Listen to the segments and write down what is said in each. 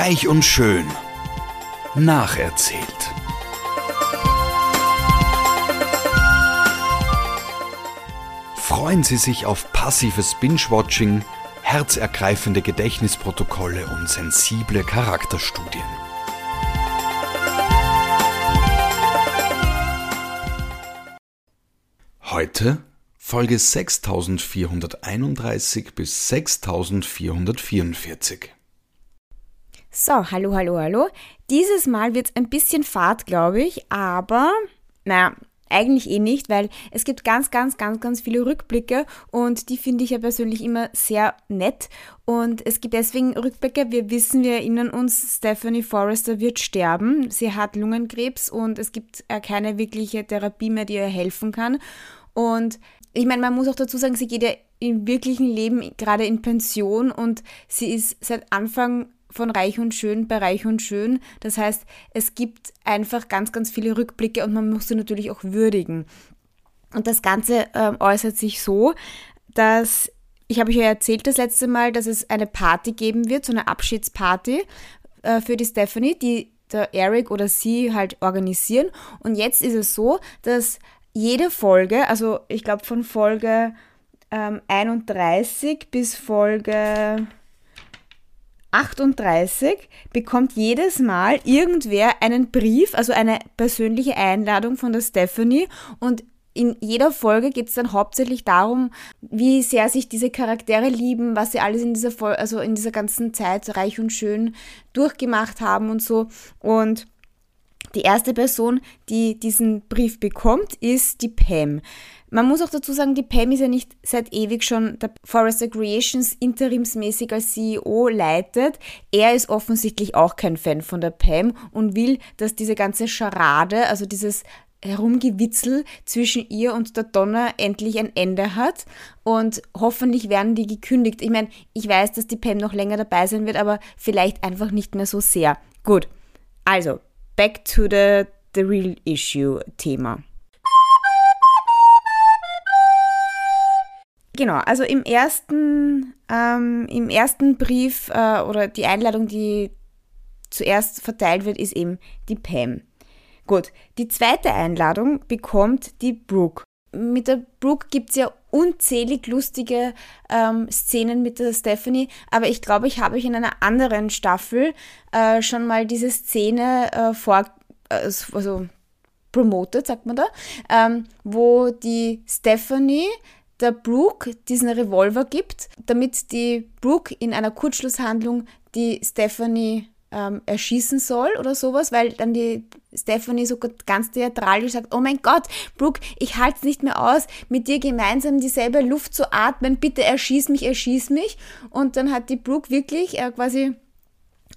Reich und Schön. Nacherzählt. Freuen Sie sich auf passives Binge-Watching, herzergreifende Gedächtnisprotokolle und sensible Charakterstudien. Heute Folge 6431 bis 6444. So, hallo, hallo, hallo. Dieses Mal wird es ein bisschen fad, glaube ich, aber naja, eigentlich eh nicht, weil es gibt ganz, ganz, ganz, ganz viele Rückblicke und die finde ich ja persönlich immer sehr nett. Und es gibt deswegen Rückblicke. Wir wissen, wir erinnern uns, Stephanie Forrester wird sterben. Sie hat Lungenkrebs und es gibt äh, keine wirkliche Therapie mehr, die ihr helfen kann. Und ich meine, man muss auch dazu sagen, sie geht ja im wirklichen Leben gerade in Pension und sie ist seit Anfang von Reich und Schön bei Reich und Schön. Das heißt, es gibt einfach ganz, ganz viele Rückblicke und man muss sie natürlich auch würdigen. Und das Ganze äh, äußert sich so, dass ich habe euch ja erzählt das letzte Mal, dass es eine Party geben wird, so eine Abschiedsparty äh, für die Stephanie, die der Eric oder sie halt organisieren. Und jetzt ist es so, dass jede Folge, also ich glaube von Folge ähm, 31 bis Folge 38 bekommt jedes Mal irgendwer einen Brief, also eine persönliche Einladung von der Stephanie und in jeder Folge geht es dann hauptsächlich darum, wie sehr sich diese Charaktere lieben, was sie alles in dieser Fol also in dieser ganzen Zeit reich und schön durchgemacht haben und so. Und die erste Person, die diesen Brief bekommt, ist die Pam. Man muss auch dazu sagen, die Pam ist ja nicht seit ewig schon der Forrester Creations interimsmäßig als CEO leitet. Er ist offensichtlich auch kein Fan von der Pam und will, dass diese ganze Scharade, also dieses Herumgewitzel zwischen ihr und der Donna endlich ein Ende hat und hoffentlich werden die gekündigt. Ich meine, ich weiß, dass die Pam noch länger dabei sein wird, aber vielleicht einfach nicht mehr so sehr. Gut, also back to the, the real issue Thema. Genau, also im ersten, ähm, im ersten Brief äh, oder die Einladung, die zuerst verteilt wird, ist eben die Pam. Gut, die zweite Einladung bekommt die Brooke. Mit der Brooke gibt es ja unzählig lustige ähm, Szenen mit der Stephanie, aber ich glaube, ich habe euch in einer anderen Staffel äh, schon mal diese Szene äh, vor, äh, also promoted, sagt man da, ähm, wo die Stephanie der Brooke diesen Revolver gibt, damit die Brooke in einer Kurzschlusshandlung die Stephanie ähm, erschießen soll oder sowas, weil dann die Stephanie so ganz theatralisch sagt, oh mein Gott, Brooke, ich halte es nicht mehr aus, mit dir gemeinsam dieselbe Luft zu atmen, bitte erschieß mich, erschieß mich. Und dann hat die Brooke wirklich äh, quasi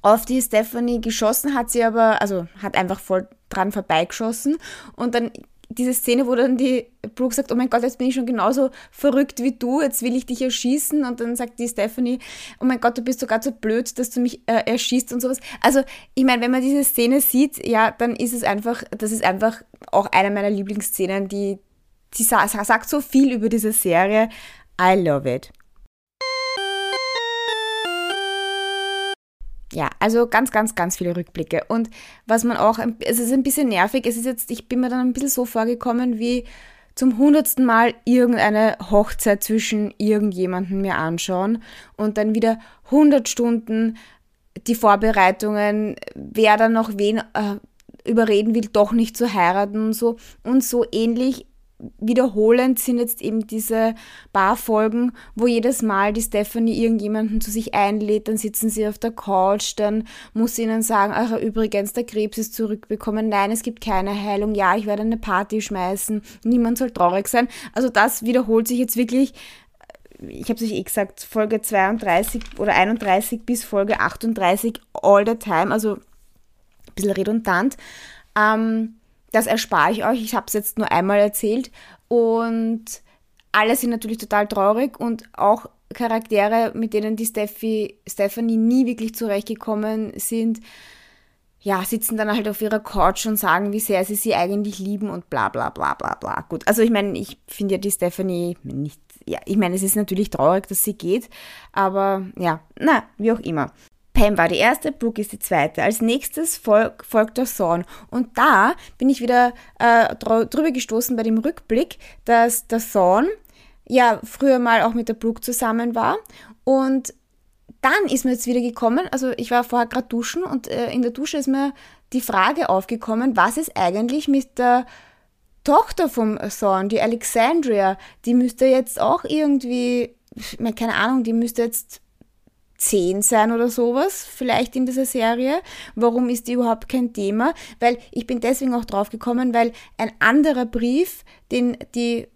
auf die Stephanie geschossen, hat sie aber, also hat einfach voll dran vorbeigeschossen und dann diese Szene, wo dann die Brooke sagt, oh mein Gott, jetzt bin ich schon genauso verrückt wie du, jetzt will ich dich erschießen. Und dann sagt die Stephanie, oh mein Gott, du bist sogar so blöd, dass du mich äh, erschießt und sowas. Also, ich meine, wenn man diese Szene sieht, ja, dann ist es einfach, das ist einfach auch eine meiner Lieblingsszenen, die, die sagt so viel über diese Serie. I love it. Ja, also ganz, ganz, ganz viele Rückblicke. Und was man auch, es ist ein bisschen nervig, es ist jetzt, ich bin mir dann ein bisschen so vorgekommen, wie zum hundertsten Mal irgendeine Hochzeit zwischen irgendjemandem mir anschauen und dann wieder 100 Stunden die Vorbereitungen, wer dann noch wen äh, überreden will, doch nicht zu heiraten und so. Und so ähnlich wiederholend sind jetzt eben diese Barfolgen, wo jedes Mal die Stephanie irgendjemanden zu sich einlädt, dann sitzen sie auf der Couch, dann muss sie ihnen sagen, ach übrigens, der Krebs ist zurückbekommen, nein, es gibt keine Heilung, ja, ich werde eine Party schmeißen, niemand soll traurig sein. Also das wiederholt sich jetzt wirklich ich habe es euch eh gesagt, Folge 32 oder 31 bis Folge 38 all the time, also ein bisschen redundant. Ähm, das erspare ich euch. Ich habe es jetzt nur einmal erzählt. Und alle sind natürlich total traurig und auch Charaktere, mit denen die Steffi, Stephanie nie wirklich zurechtgekommen sind, ja, sitzen dann halt auf ihrer Couch und sagen, wie sehr sie sie eigentlich lieben und bla bla bla bla bla. Gut, also ich meine, ich finde ja die Stephanie nicht, ja, ich meine, es ist natürlich traurig, dass sie geht, aber ja, na, wie auch immer. Pam war die erste, Brooke ist die zweite. Als nächstes folg, folgt der Thorn. Und da bin ich wieder äh, drüber gestoßen bei dem Rückblick, dass der Thorn ja früher mal auch mit der Brooke zusammen war. Und dann ist mir jetzt wieder gekommen, also ich war vorher gerade duschen und äh, in der Dusche ist mir die Frage aufgekommen, was ist eigentlich mit der Tochter vom Thorn, die Alexandria, die müsste jetzt auch irgendwie, keine Ahnung, die müsste jetzt zehn sein oder sowas, vielleicht in dieser Serie. Warum ist die überhaupt kein Thema? Weil ich bin deswegen auch drauf gekommen, weil ein anderer Brief, den die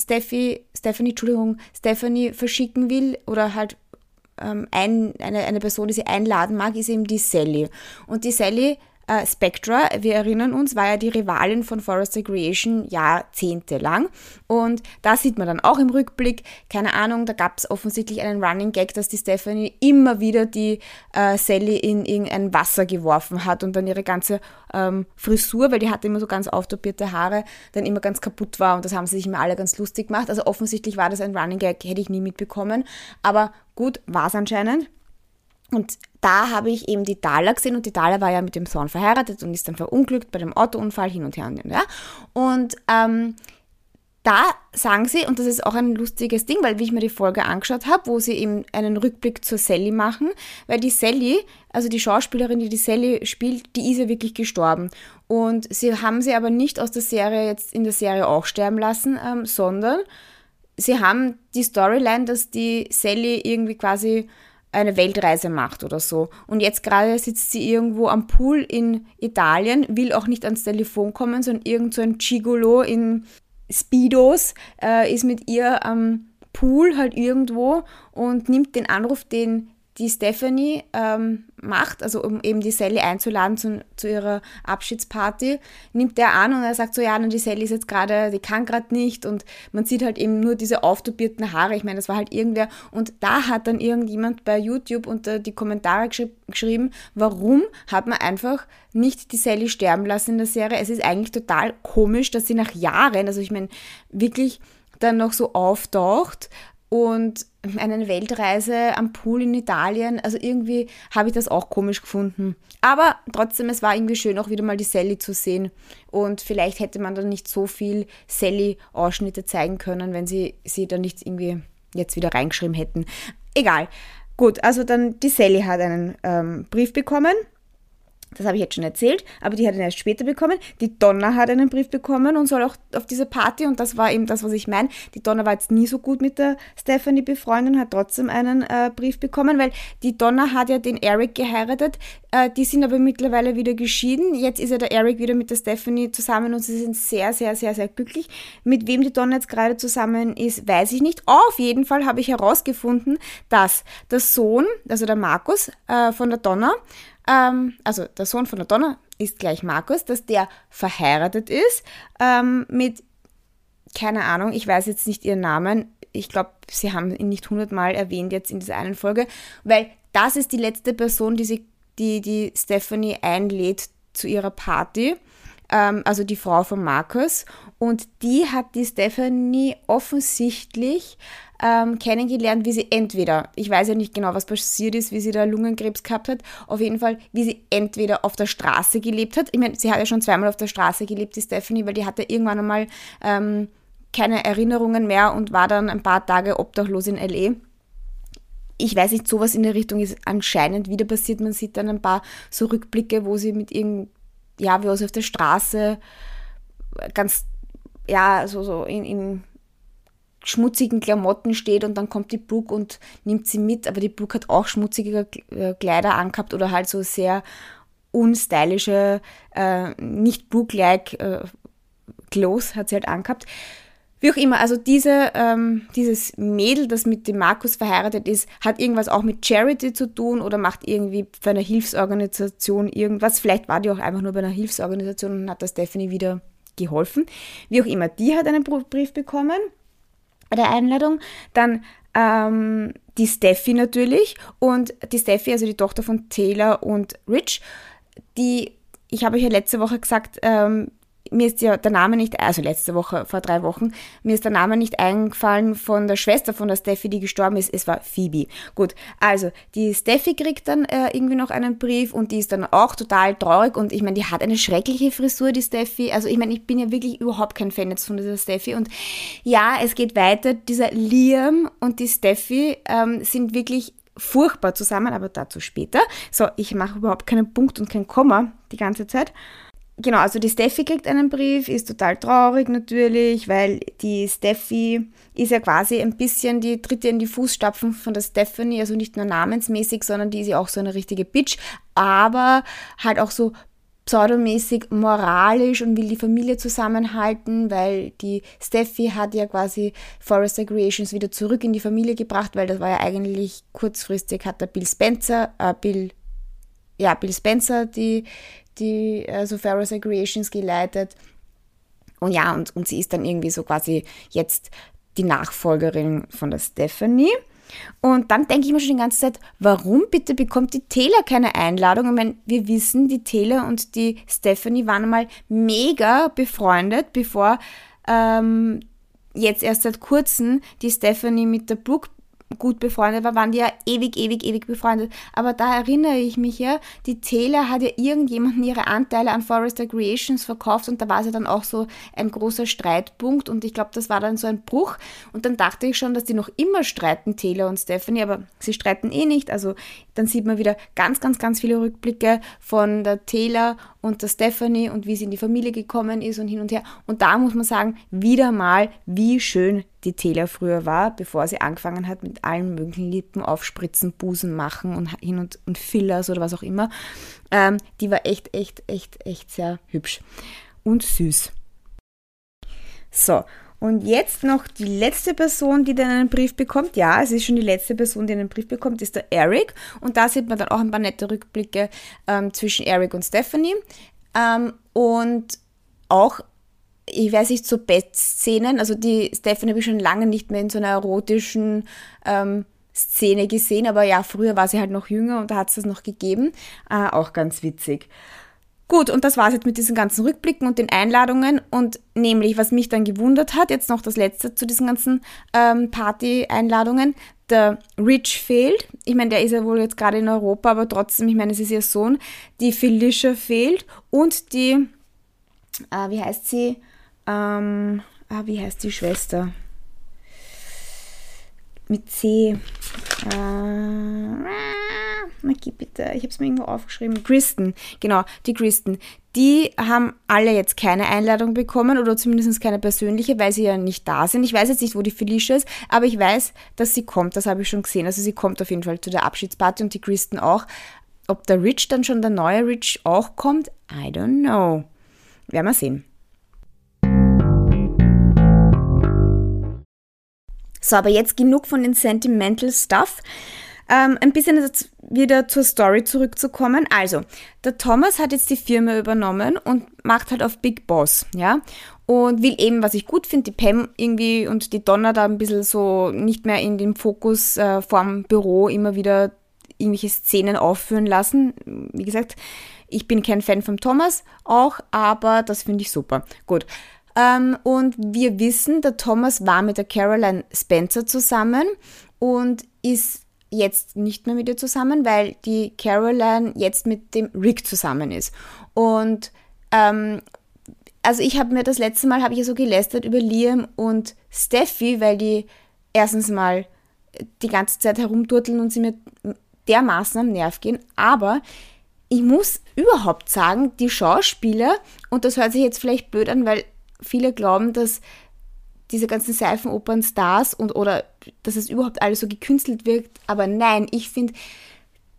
Steffi, Stephanie, Entschuldigung, Stephanie verschicken will oder halt ähm, ein, eine, eine Person, die sie einladen mag, ist eben die Sally. Und die Sally äh, Spectra, wir erinnern uns, war ja die Rivalin von Forest Creation jahrzehntelang. Und da sieht man dann auch im Rückblick, keine Ahnung, da gab es offensichtlich einen Running Gag, dass die Stephanie immer wieder die äh, Sally in irgendein Wasser geworfen hat und dann ihre ganze ähm, Frisur, weil die hatte immer so ganz auftopierte Haare, dann immer ganz kaputt war und das haben sie sich immer alle ganz lustig gemacht. Also offensichtlich war das ein Running Gag, hätte ich nie mitbekommen. Aber gut, war es anscheinend. Und da habe ich eben die Dala gesehen und die Dala war ja mit dem Sohn verheiratet und ist dann verunglückt bei dem Autounfall hin und her und her. Und ähm, da sagen sie, und das ist auch ein lustiges Ding, weil wie ich mir die Folge angeschaut habe, wo sie eben einen Rückblick zur Sally machen, weil die Sally, also die Schauspielerin, die die Sally spielt, die ist ja wirklich gestorben. Und sie haben sie aber nicht aus der Serie jetzt in der Serie auch sterben lassen, ähm, sondern sie haben die Storyline, dass die Sally irgendwie quasi eine Weltreise macht oder so. Und jetzt gerade sitzt sie irgendwo am Pool in Italien, will auch nicht ans Telefon kommen, sondern irgend so ein Gigolo in Speedos äh, ist mit ihr am Pool halt irgendwo und nimmt den Anruf, den die Stephanie ähm, macht, also um eben die Sally einzuladen zu, zu ihrer Abschiedsparty, nimmt der an und er sagt so, ja, die Sally ist jetzt gerade, die kann gerade nicht und man sieht halt eben nur diese auftopierten Haare, ich meine, das war halt irgendwer und da hat dann irgendjemand bei YouTube unter die Kommentare geschri geschrieben, warum hat man einfach nicht die Sally sterben lassen in der Serie? Es ist eigentlich total komisch, dass sie nach Jahren, also ich meine, wirklich dann noch so auftaucht und eine Weltreise am Pool in Italien. Also irgendwie habe ich das auch komisch gefunden. Aber trotzdem, es war irgendwie schön, auch wieder mal die Sally zu sehen. Und vielleicht hätte man dann nicht so viel Sally-Ausschnitte zeigen können, wenn sie sie dann nicht irgendwie jetzt wieder reingeschrieben hätten. Egal. Gut, also dann die Sally hat einen ähm, Brief bekommen das habe ich jetzt schon erzählt, aber die hat ihn erst später bekommen. Die Donna hat einen Brief bekommen und soll auch auf diese Party, und das war eben das, was ich meine. Die Donna war jetzt nie so gut mit der Stephanie befreundet und hat trotzdem einen äh, Brief bekommen, weil die Donna hat ja den Eric geheiratet. Äh, die sind aber mittlerweile wieder geschieden. Jetzt ist ja der Eric wieder mit der Stephanie zusammen und sie sind sehr, sehr, sehr, sehr glücklich. Mit wem die Donna jetzt gerade zusammen ist, weiß ich nicht. Auf jeden Fall habe ich herausgefunden, dass der Sohn, also der Markus äh, von der Donna, ähm, also der Sohn von der Donna ist gleich Markus, dass der verheiratet ist ähm, mit, keine Ahnung, ich weiß jetzt nicht ihren Namen. Ich glaube, sie haben ihn nicht hundertmal erwähnt jetzt in dieser einen Folge, weil das ist die letzte Person, die, sie, die, die Stephanie einlädt zu ihrer Party ähm, also die Frau von Markus. Und die hat die Stephanie offensichtlich ähm, kennengelernt, wie sie entweder, ich weiß ja nicht genau, was passiert ist, wie sie da Lungenkrebs gehabt hat, auf jeden Fall, wie sie entweder auf der Straße gelebt hat. Ich meine, sie hat ja schon zweimal auf der Straße gelebt, die Stephanie, weil die hatte irgendwann einmal ähm, keine Erinnerungen mehr und war dann ein paar Tage obdachlos in L.A ich weiß nicht, sowas in der Richtung ist anscheinend wieder passiert. Man sieht dann ein paar so Rückblicke, wo sie mit irgend, ja, wie sie auf der Straße ganz, ja, so, so in, in schmutzigen Klamotten steht und dann kommt die Brooke und nimmt sie mit, aber die Brooke hat auch schmutzige äh, Kleider angehabt oder halt so sehr unstylische, äh, nicht Brooke-like äh, Clothes hat sie halt angehabt. Wie auch immer, also diese, ähm, dieses Mädel, das mit dem Markus verheiratet ist, hat irgendwas auch mit Charity zu tun oder macht irgendwie für eine Hilfsorganisation irgendwas. Vielleicht war die auch einfach nur bei einer Hilfsorganisation und hat das Stephanie wieder geholfen. Wie auch immer, die hat einen Brief bekommen der Einladung. Dann ähm, die Steffi natürlich und die Steffi, also die Tochter von Taylor und Rich, die, ich habe euch ja letzte Woche gesagt, ähm, mir ist ja der Name nicht, also letzte Woche, vor drei Wochen, mir ist der Name nicht eingefallen von der Schwester von der Steffi, die gestorben ist. Es war Phoebe. Gut, also die Steffi kriegt dann äh, irgendwie noch einen Brief und die ist dann auch total traurig und ich meine, die hat eine schreckliche Frisur, die Steffi. Also ich meine, ich bin ja wirklich überhaupt kein Fan jetzt von dieser Steffi und ja, es geht weiter. Dieser Liam und die Steffi ähm, sind wirklich furchtbar zusammen, aber dazu später. So, ich mache überhaupt keinen Punkt und kein Komma die ganze Zeit genau, also die Steffi kriegt einen Brief, ist total traurig natürlich, weil die Steffi ist ja quasi ein bisschen die dritte in die Fußstapfen von der Stephanie, also nicht nur namensmäßig, sondern die ist ja auch so eine richtige Bitch, aber halt auch so pseudomäßig moralisch und will die Familie zusammenhalten, weil die Steffi hat ja quasi Forrester Creations wieder zurück in die Familie gebracht, weil das war ja eigentlich kurzfristig hat der Bill Spencer, äh, Bill, ja, Bill Spencer die, die also Ferris Creations geleitet. Und ja, und, und sie ist dann irgendwie so quasi jetzt die Nachfolgerin von der Stephanie. Und dann denke ich mir schon die ganze Zeit, warum bitte bekommt die Taylor keine Einladung? Ich meine, wir wissen, die Taylor und die Stephanie waren einmal mega befreundet, bevor ähm, jetzt erst seit kurzem die Stephanie mit der Brooke gut befreundet war, waren die ja ewig, ewig, ewig befreundet. Aber da erinnere ich mich ja, die Taylor hat ja irgendjemanden ihre Anteile an Forrester Creations verkauft und da war sie dann auch so ein großer Streitpunkt und ich glaube, das war dann so ein Bruch und dann dachte ich schon, dass die noch immer streiten, Taylor und Stephanie, aber sie streiten eh nicht. Also dann sieht man wieder ganz, ganz, ganz viele Rückblicke von der Taylor und der Stephanie und wie sie in die Familie gekommen ist und hin und her. Und da muss man sagen, wieder mal, wie schön die Taylor früher war, bevor sie angefangen hat mit allen möglichen Lippen aufspritzen, Busen machen und hin und, und Fillers oder was auch immer. Ähm, die war echt, echt, echt, echt sehr hübsch und süß. So, und jetzt noch die letzte Person, die dann einen Brief bekommt. Ja, es ist schon die letzte Person, die einen Brief bekommt, ist der Eric. Und da sieht man dann auch ein paar nette Rückblicke ähm, zwischen Eric und Stephanie. Ähm, und auch, ich weiß nicht, so Bettszenen. Also die Stephanie habe ich schon lange nicht mehr in so einer erotischen ähm, Szene gesehen. Aber ja, früher war sie halt noch jünger und da hat es das noch gegeben. Äh, auch ganz witzig. Gut, und das war es jetzt mit diesen ganzen Rückblicken und den Einladungen. Und nämlich, was mich dann gewundert hat, jetzt noch das letzte zu diesen ganzen ähm, Party-Einladungen, der Rich fehlt. Ich meine, der ist ja wohl jetzt gerade in Europa, aber trotzdem, ich meine, es ist ihr Sohn. Die Felicia fehlt und die, äh, wie heißt sie? Ähm, ah, wie heißt die Schwester? Mit C. Äh, Maggie, bitte, ich habe es mir irgendwo aufgeschrieben. Kristen, genau, die Kristen. Die haben alle jetzt keine Einladung bekommen oder zumindest keine persönliche, weil sie ja nicht da sind. Ich weiß jetzt nicht, wo die Felicia ist, aber ich weiß, dass sie kommt. Das habe ich schon gesehen. Also sie kommt auf jeden Fall zu der Abschiedsparty und die Kristen auch. Ob der Rich dann schon der neue Rich auch kommt, I don't know. Werden wir sehen. So, aber jetzt genug von den Sentimental Stuff. Ähm, ein bisschen wieder zur Story zurückzukommen. Also, der Thomas hat jetzt die Firma übernommen und macht halt auf Big Boss, ja. Und will eben, was ich gut finde, die Pam irgendwie und die Donna da ein bisschen so nicht mehr in dem Fokus äh, vorm Büro immer wieder irgendwelche Szenen aufführen lassen. Wie gesagt, ich bin kein Fan von Thomas auch, aber das finde ich super. Gut. Ähm, und wir wissen, der Thomas war mit der Caroline Spencer zusammen und ist jetzt nicht mehr mit ihr zusammen, weil die Caroline jetzt mit dem Rick zusammen ist. Und ähm, also ich habe mir das letzte Mal, habe ich so gelästert über Liam und Steffi, weil die erstens mal die ganze Zeit herumturteln und sie mir dermaßen am Nerv gehen. Aber ich muss überhaupt sagen, die Schauspieler, und das hört sich jetzt vielleicht blöd an, weil viele glauben, dass diese ganzen Seifenopern-Stars und oder dass es überhaupt alles so gekünstelt wirkt. Aber nein, ich finde,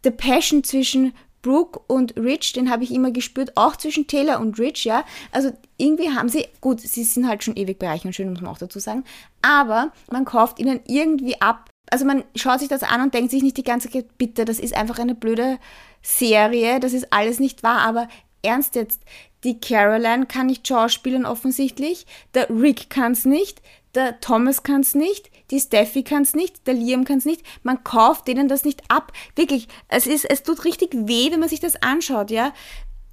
der Passion zwischen Brooke und Rich, den habe ich immer gespürt, auch zwischen Taylor und Rich, ja. Also irgendwie haben sie, gut, sie sind halt schon ewig bereich und schön, muss man auch dazu sagen, aber man kauft ihnen irgendwie ab. Also man schaut sich das an und denkt sich nicht die ganze Zeit, bitte, das ist einfach eine blöde Serie, das ist alles nicht wahr, aber ernst jetzt, die Caroline kann nicht schauspielen offensichtlich, der Rick kann es nicht, der Thomas kann es nicht, die Steffi kann es nicht, der Liam kann es nicht. Man kauft denen das nicht ab. Wirklich, es, ist, es tut richtig weh, wenn man sich das anschaut, ja.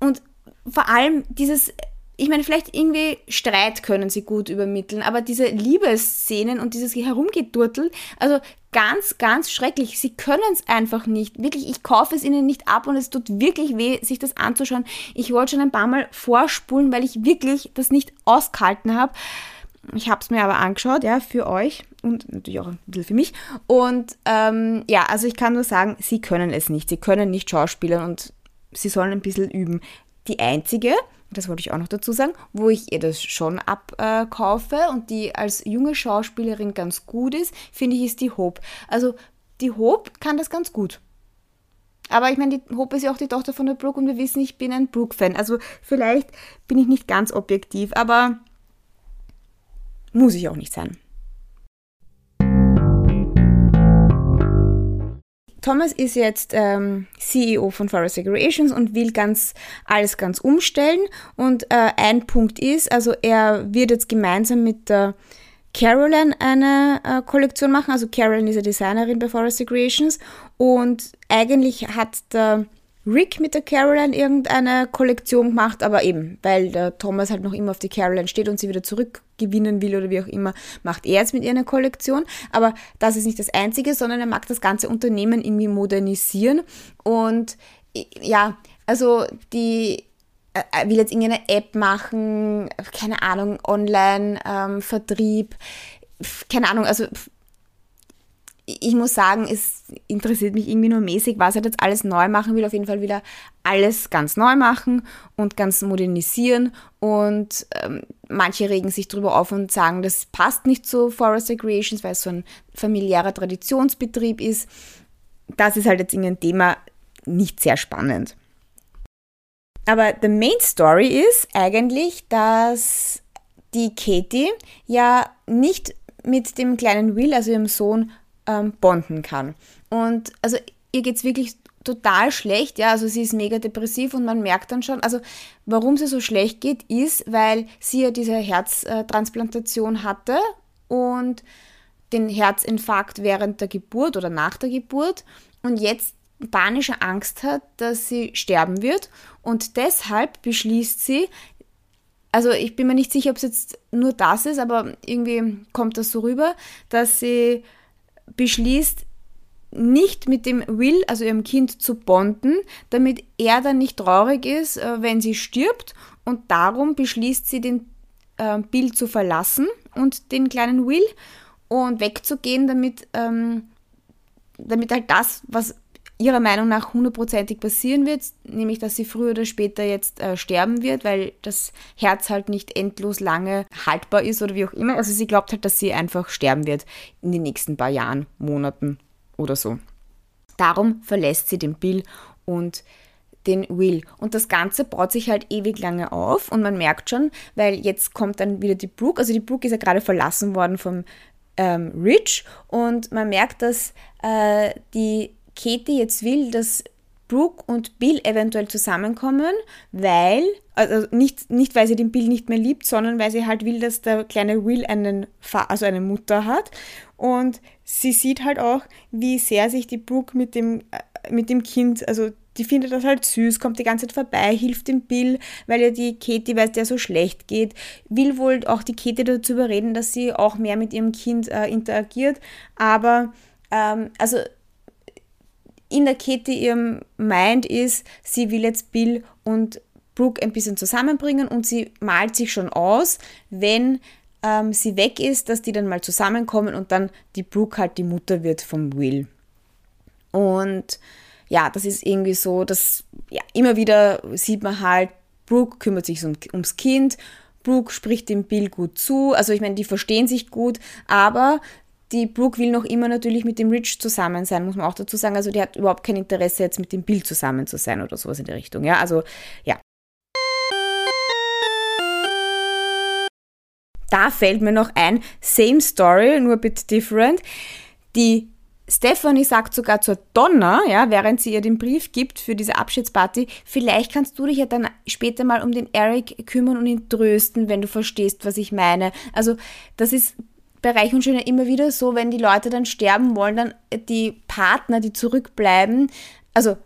Und vor allem dieses ich meine, vielleicht irgendwie Streit können sie gut übermitteln, aber diese Liebesszenen und dieses Herumgedurtel, also ganz, ganz schrecklich. Sie können es einfach nicht. Wirklich, ich kaufe es ihnen nicht ab und es tut wirklich weh, sich das anzuschauen. Ich wollte schon ein paar Mal vorspulen, weil ich wirklich das nicht ausgehalten habe. Ich habe es mir aber angeschaut, ja, für euch und natürlich auch ein bisschen für mich. Und ähm, ja, also ich kann nur sagen, sie können es nicht. Sie können nicht schauspielern und sie sollen ein bisschen üben. Die einzige, das wollte ich auch noch dazu sagen, wo ich ihr das schon abkaufe äh, und die als junge Schauspielerin ganz gut ist, finde ich, ist die Hope. Also die Hope kann das ganz gut. Aber ich meine, die Hope ist ja auch die Tochter von der Brooke und wir wissen, ich bin ein Brooke-Fan. Also vielleicht bin ich nicht ganz objektiv, aber muss ich auch nicht sein. Thomas ist jetzt ähm, CEO von Forest Recreations und will ganz alles ganz umstellen. Und äh, ein Punkt ist, also er wird jetzt gemeinsam mit der Carolyn eine äh, Kollektion machen. Also Carolyn ist eine Designerin bei Forest Recreations und eigentlich hat der Rick mit der Caroline irgendeine Kollektion gemacht, aber eben, weil der Thomas halt noch immer auf die Caroline steht und sie wieder zurückgewinnen will oder wie auch immer, macht er jetzt mit ihr eine Kollektion. Aber das ist nicht das Einzige, sondern er mag das ganze Unternehmen irgendwie modernisieren. Und ja, also die er will jetzt irgendeine App machen, keine Ahnung, Online-Vertrieb, ähm, keine Ahnung, also ich muss sagen, es interessiert mich irgendwie nur mäßig, was er jetzt alles neu machen will. Auf jeden Fall wieder alles ganz neu machen und ganz modernisieren. Und ähm, manche regen sich darüber auf und sagen, das passt nicht zu Forest Recreations, weil es so ein familiärer Traditionsbetrieb ist. Das ist halt jetzt irgendein Thema nicht sehr spannend. Aber the main story ist eigentlich, dass die Katie ja nicht mit dem kleinen Will, also ihrem Sohn, ähm, bonden kann. Und also ihr geht es wirklich total schlecht, ja, also sie ist mega depressiv und man merkt dann schon, also warum sie so schlecht geht, ist, weil sie ja diese Herztransplantation hatte und den Herzinfarkt während der Geburt oder nach der Geburt und jetzt panische Angst hat, dass sie sterben wird und deshalb beschließt sie, also ich bin mir nicht sicher, ob es jetzt nur das ist, aber irgendwie kommt das so rüber, dass sie beschließt, nicht mit dem Will, also ihrem Kind, zu bonden, damit er dann nicht traurig ist, äh, wenn sie stirbt. Und darum beschließt sie, den äh, Bill zu verlassen und den kleinen Will und wegzugehen, damit, ähm, damit halt das, was ihrer Meinung nach hundertprozentig passieren wird, nämlich dass sie früher oder später jetzt äh, sterben wird, weil das Herz halt nicht endlos lange haltbar ist oder wie auch immer. Also sie glaubt halt, dass sie einfach sterben wird in den nächsten paar Jahren, Monaten oder so. Darum verlässt sie den Bill und den Will. Und das Ganze baut sich halt ewig lange auf und man merkt schon, weil jetzt kommt dann wieder die Brooke, also die Brooke ist ja gerade verlassen worden vom ähm, Rich und man merkt, dass äh, die Katie jetzt will, dass Brooke und Bill eventuell zusammenkommen, weil, also nicht, nicht weil sie den Bill nicht mehr liebt, sondern weil sie halt will, dass der kleine Will einen, also eine Mutter hat. Und sie sieht halt auch, wie sehr sich die Brooke mit dem, mit dem Kind, also die findet das halt süß, kommt die ganze Zeit vorbei, hilft dem Bill, weil ja die Katie, weil es der so schlecht geht, will wohl auch die Katie dazu überreden, dass sie auch mehr mit ihrem Kind äh, interagiert. Aber, ähm, also in der Kette ihrem Mind ist, sie will jetzt Bill und Brooke ein bisschen zusammenbringen und sie malt sich schon aus, wenn ähm, sie weg ist, dass die dann mal zusammenkommen und dann die Brooke halt die Mutter wird vom Will. Und ja, das ist irgendwie so, dass ja, immer wieder sieht man halt, Brooke kümmert sich um, ums Kind, Brooke spricht dem Bill gut zu, also ich meine, die verstehen sich gut, aber die Brooke will noch immer natürlich mit dem Rich zusammen sein, muss man auch dazu sagen. Also die hat überhaupt kein Interesse, jetzt mit dem Bill zusammen zu sein oder sowas in der Richtung. Ja, also ja. Da fällt mir noch ein, same story, nur a bit different. Die Stephanie sagt sogar zur Donna, ja, während sie ihr den Brief gibt für diese Abschiedsparty, vielleicht kannst du dich ja dann später mal um den Eric kümmern und ihn trösten, wenn du verstehst, was ich meine. Also, das ist bei Reich und Schön immer wieder so, wenn die Leute dann sterben wollen, dann die Partner, die zurückbleiben, also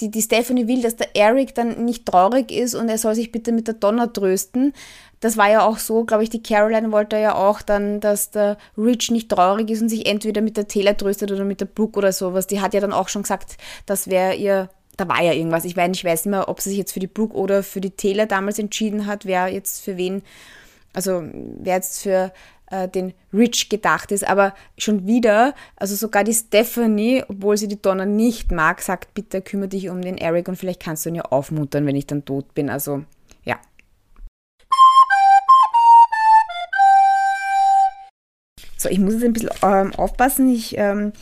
die, die Stephanie will, dass der Eric dann nicht traurig ist und er soll sich bitte mit der Donna trösten. Das war ja auch so, glaube ich, die Caroline wollte ja auch dann, dass der Rich nicht traurig ist und sich entweder mit der Taylor tröstet oder mit der Brooke oder sowas. Die hat ja dann auch schon gesagt, das wäre ihr, da war ja irgendwas. Ich weiß, ich weiß nicht mehr, ob sie sich jetzt für die Brooke oder für die Taylor damals entschieden hat, wer jetzt für wen, also wer jetzt für äh, den Rich gedacht ist, aber schon wieder, also sogar die Stephanie, obwohl sie die Donna nicht mag, sagt, bitte kümmere dich um den Eric und vielleicht kannst du ihn ja aufmuntern, wenn ich dann tot bin. Also ja, So, ich muss jetzt ein bisschen ähm, aufpassen. Ich ähm,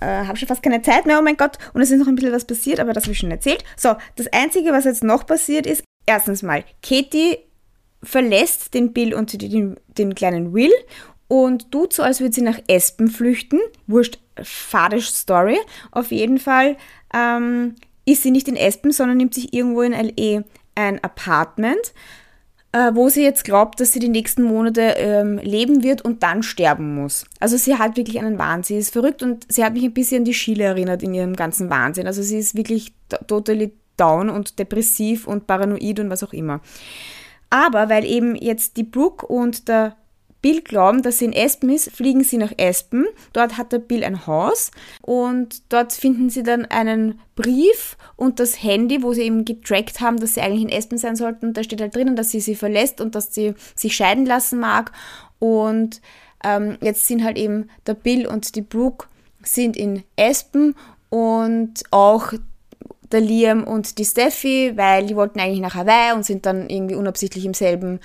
äh, habe schon fast keine Zeit mehr, oh mein Gott. Und es ist noch ein bisschen was passiert, aber das habe ich schon erzählt. So, das Einzige, was jetzt noch passiert ist, erstens mal, Katie verlässt den Bill und den, den kleinen Will und tut so, als würde sie nach Espen flüchten. Wurscht, fadisch Story. Auf jeden Fall ähm, ist sie nicht in Espen, sondern nimmt sich irgendwo in L.E. ein Apartment äh, wo sie jetzt glaubt, dass sie die nächsten Monate ähm, leben wird und dann sterben muss. Also sie hat wirklich einen Wahnsinn. Sie ist verrückt und sie hat mich ein bisschen an die Schiele erinnert in ihrem ganzen Wahnsinn. Also sie ist wirklich totally down und depressiv und paranoid und was auch immer. Aber weil eben jetzt die Brooke und der Bill glauben, dass sie in Espen ist, fliegen sie nach Espen. Dort hat der Bill ein Haus und dort finden sie dann einen Brief und das Handy, wo sie eben getrackt haben, dass sie eigentlich in Espen sein sollten. Und da steht halt drinnen, dass sie sie verlässt und dass sie sich scheiden lassen mag. Und ähm, jetzt sind halt eben der Bill und die Brooke sind in Espen und auch der Liam und die Steffi, weil die wollten eigentlich nach Hawaii und sind dann irgendwie unabsichtlich im selben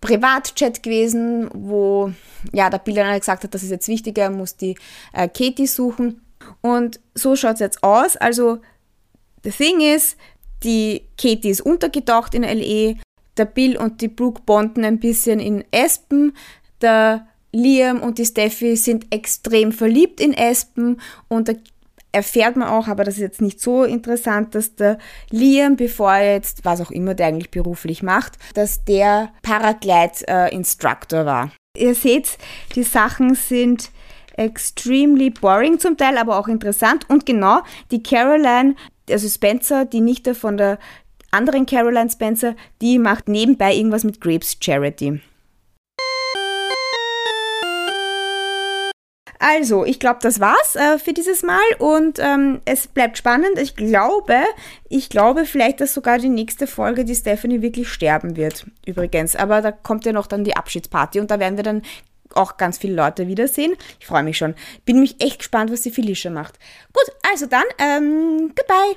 Privatchat gewesen, wo ja, der Bill dann gesagt hat, das ist jetzt wichtiger, er muss die äh, Katie suchen. Und so schaut es jetzt aus. Also, the thing is, die Katie ist untergetaucht in LE, der Bill und die Brooke bonden ein bisschen in Aspen, der Liam und die Steffi sind extrem verliebt in Aspen und der erfährt man auch, aber das ist jetzt nicht so interessant, dass der Liam, bevor er jetzt, was auch immer der eigentlich beruflich macht, dass der Paraglide-Instructor äh, war. Ihr seht, die Sachen sind extremely boring zum Teil, aber auch interessant. Und genau, die Caroline, also Spencer, die Nichte von der anderen Caroline Spencer, die macht nebenbei irgendwas mit Grapes Charity. Also, ich glaube, das war's äh, für dieses Mal und ähm, es bleibt spannend. Ich glaube, ich glaube vielleicht, dass sogar die nächste Folge die Stephanie wirklich sterben wird. Übrigens, aber da kommt ja noch dann die Abschiedsparty und da werden wir dann auch ganz viele Leute wiedersehen. Ich freue mich schon. Bin mich echt gespannt, was die Felicia macht. Gut, also dann, ähm, goodbye.